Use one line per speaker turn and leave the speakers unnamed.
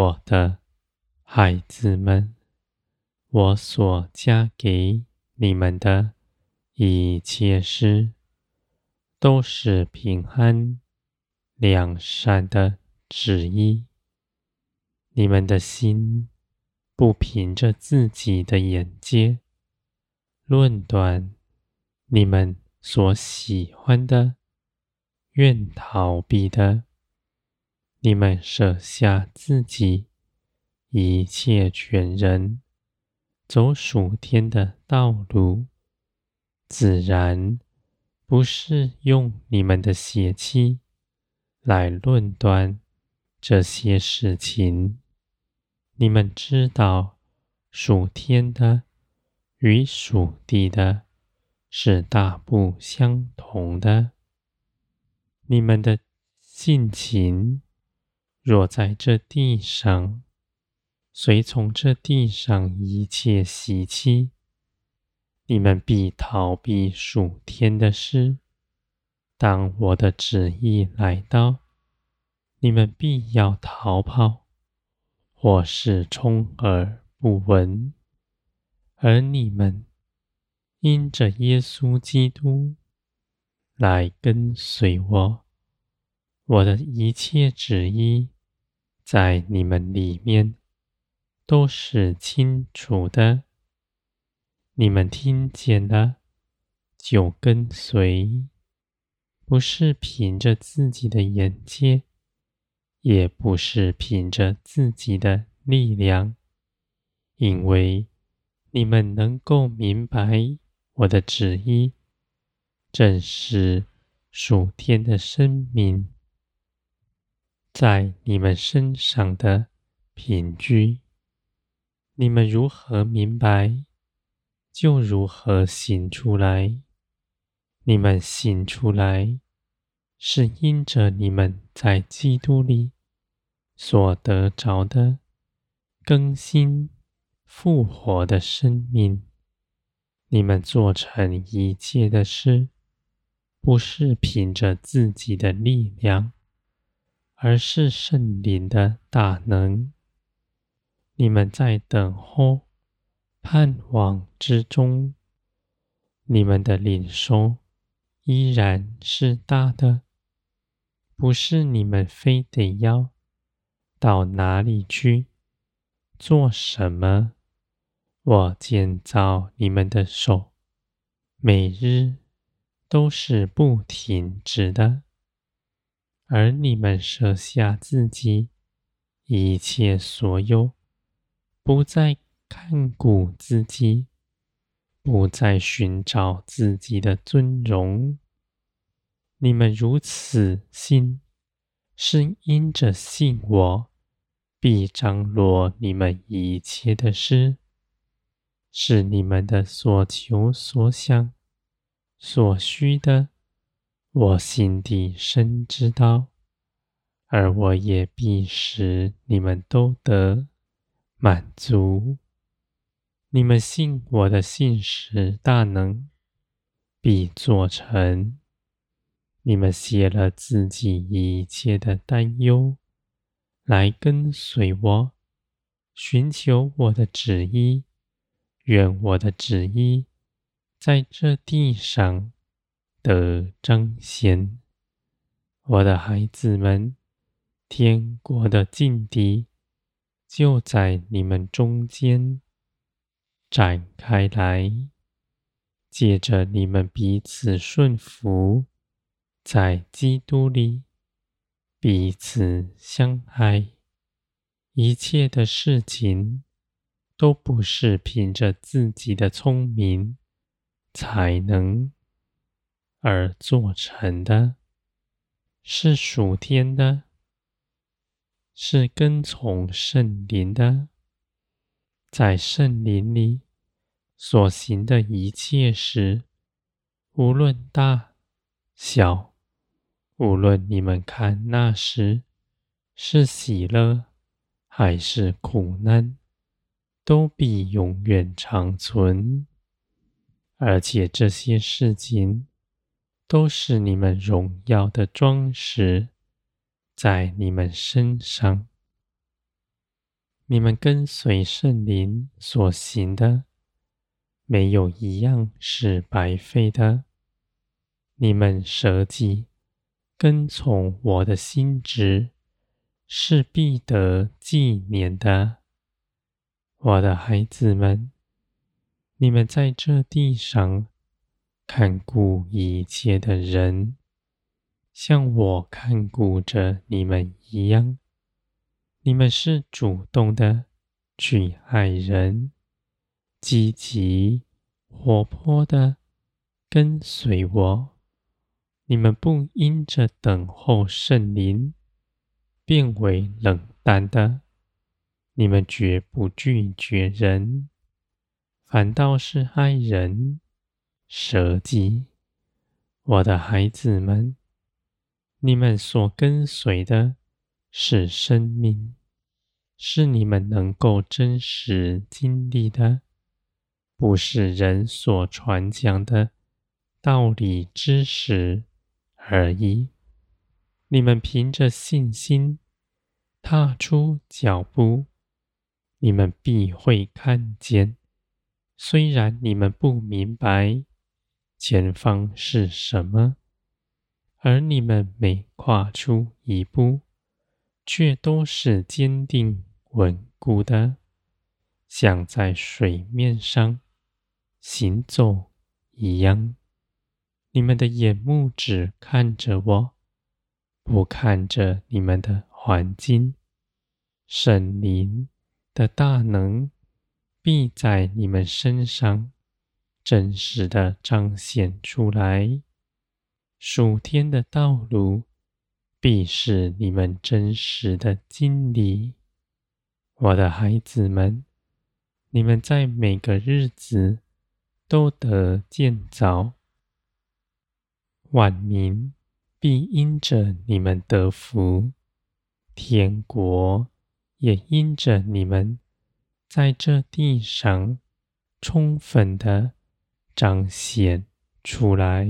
我的孩子们，我所加给你们的一切事，都是平安、良善的旨意。你们的心不凭着自己的眼界论断你们所喜欢的，愿逃避的。你们舍下自己一切权人，走属天的道路，自然不是用你们的血气来论断这些事情。你们知道，属天的与属地的是大不相同的。你们的性情。若在这地上，随从这地上一切习气，你们必逃避属天的事。当我的旨意来到，你们必要逃跑，或是充耳不闻。而你们因着耶稣基督来跟随我。我的一切旨意，在你们里面都是清楚的。你们听见了，就跟随，不是凭着自己的眼界，也不是凭着自己的力量，因为你们能够明白我的旨意，正是属天的生命。在你们身上的凭据，你们如何明白，就如何醒出来。你们醒出来，是因着你们在基督里所得着的更新复活的生命。你们做成一切的事，不是凭着自己的力量。而是圣灵的大能，你们在等候、盼望之中，你们的领受依然是大的，不是你们非得要到哪里去做什么。我建造你们的手，每日都是不停止的。而你们舍下自己一切所有，不再看顾自己，不再寻找自己的尊荣。你们如此信，是因着信我，必张罗你们一切的事，是你们的所求所想所需的。我心底深知道，而我也必使你们都得满足。你们信我的信实大能，必做成。你们卸了自己一切的担忧，来跟随我，寻求我的旨意。愿我的旨意在这地上。的彰显，我的孩子们，天国的劲敌就在你们中间展开来。借着你们彼此顺服，在基督里彼此相爱，一切的事情都不是凭着自己的聪明才能。而做成的，是属天的，是跟从圣灵的，在圣灵里所行的一切事，无论大小，无论你们看那时是喜乐还是苦难，都必永远长存，而且这些事情。都是你们荣耀的装饰，在你们身上。你们跟随圣灵所行的，没有一样是白费的。你们舍己，跟从我的心志，是必得纪念的。我的孩子们，你们在这地上看顾一切的人，像我看顾着你们一样。你们是主动的去爱人，积极活泼的跟随我。你们不因着等候圣灵，变为冷淡的。你们绝不拒绝人，反倒是爱人，舍己。我的孩子们，你们所跟随的是生命，是你们能够真实经历的，不是人所传讲的道理知识而已。你们凭着信心踏出脚步。你们必会看见，虽然你们不明白前方是什么，而你们每跨出一步，却都是坚定稳固的，像在水面上行走一样。你们的眼目只看着我，不看着你们的环境，圣灵。的大能必在你们身上真实的彰显出来，属天的道路必是你们真实的经历。我的孩子们，你们在每个日子都得建造，万民必因着你们得福，天国。也因着你们在这地上充分的彰显出来。